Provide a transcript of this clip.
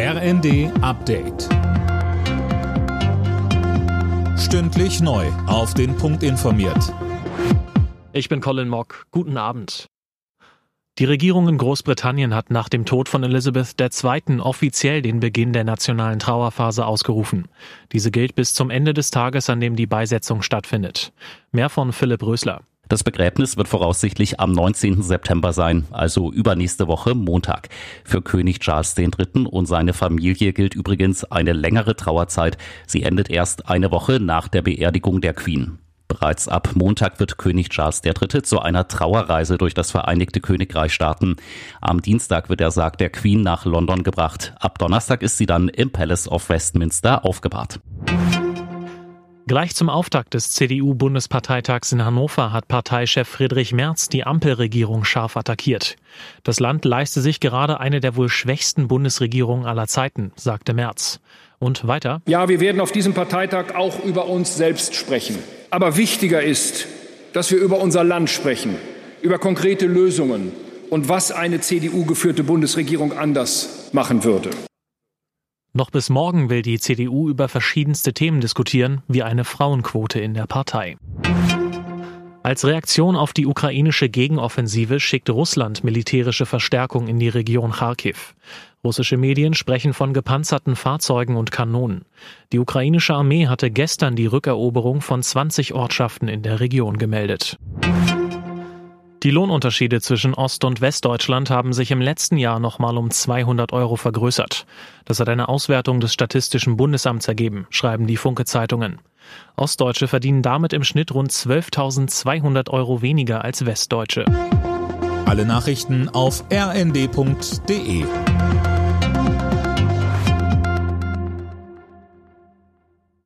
RND Update. Stündlich neu. Auf den Punkt informiert. Ich bin Colin Mock. Guten Abend. Die Regierung in Großbritannien hat nach dem Tod von Elizabeth II. offiziell den Beginn der nationalen Trauerphase ausgerufen. Diese gilt bis zum Ende des Tages, an dem die Beisetzung stattfindet. Mehr von Philipp Rösler. Das Begräbnis wird voraussichtlich am 19. September sein, also übernächste Woche Montag. Für König Charles III. und seine Familie gilt übrigens eine längere Trauerzeit. Sie endet erst eine Woche nach der Beerdigung der Queen. Bereits ab Montag wird König Charles III. zu einer Trauerreise durch das Vereinigte Königreich starten. Am Dienstag wird der Sarg der Queen nach London gebracht. Ab Donnerstag ist sie dann im Palace of Westminster aufgebahrt. Gleich zum Auftakt des CDU-Bundesparteitags in Hannover hat Parteichef Friedrich Merz die Ampelregierung scharf attackiert. Das Land leiste sich gerade eine der wohl schwächsten Bundesregierungen aller Zeiten, sagte Merz. Und weiter? Ja, wir werden auf diesem Parteitag auch über uns selbst sprechen. Aber wichtiger ist, dass wir über unser Land sprechen, über konkrete Lösungen und was eine CDU-geführte Bundesregierung anders machen würde. Noch bis morgen will die CDU über verschiedenste Themen diskutieren, wie eine Frauenquote in der Partei. Als Reaktion auf die ukrainische Gegenoffensive schickt Russland militärische Verstärkung in die Region Kharkiv. Russische Medien sprechen von gepanzerten Fahrzeugen und Kanonen. Die ukrainische Armee hatte gestern die Rückeroberung von 20 Ortschaften in der Region gemeldet. Die Lohnunterschiede zwischen Ost- und Westdeutschland haben sich im letzten Jahr nochmal um 200 Euro vergrößert. Das hat eine Auswertung des Statistischen Bundesamts ergeben, schreiben die Funke-Zeitungen. Ostdeutsche verdienen damit im Schnitt rund 12.200 Euro weniger als Westdeutsche. Alle Nachrichten auf rnd.de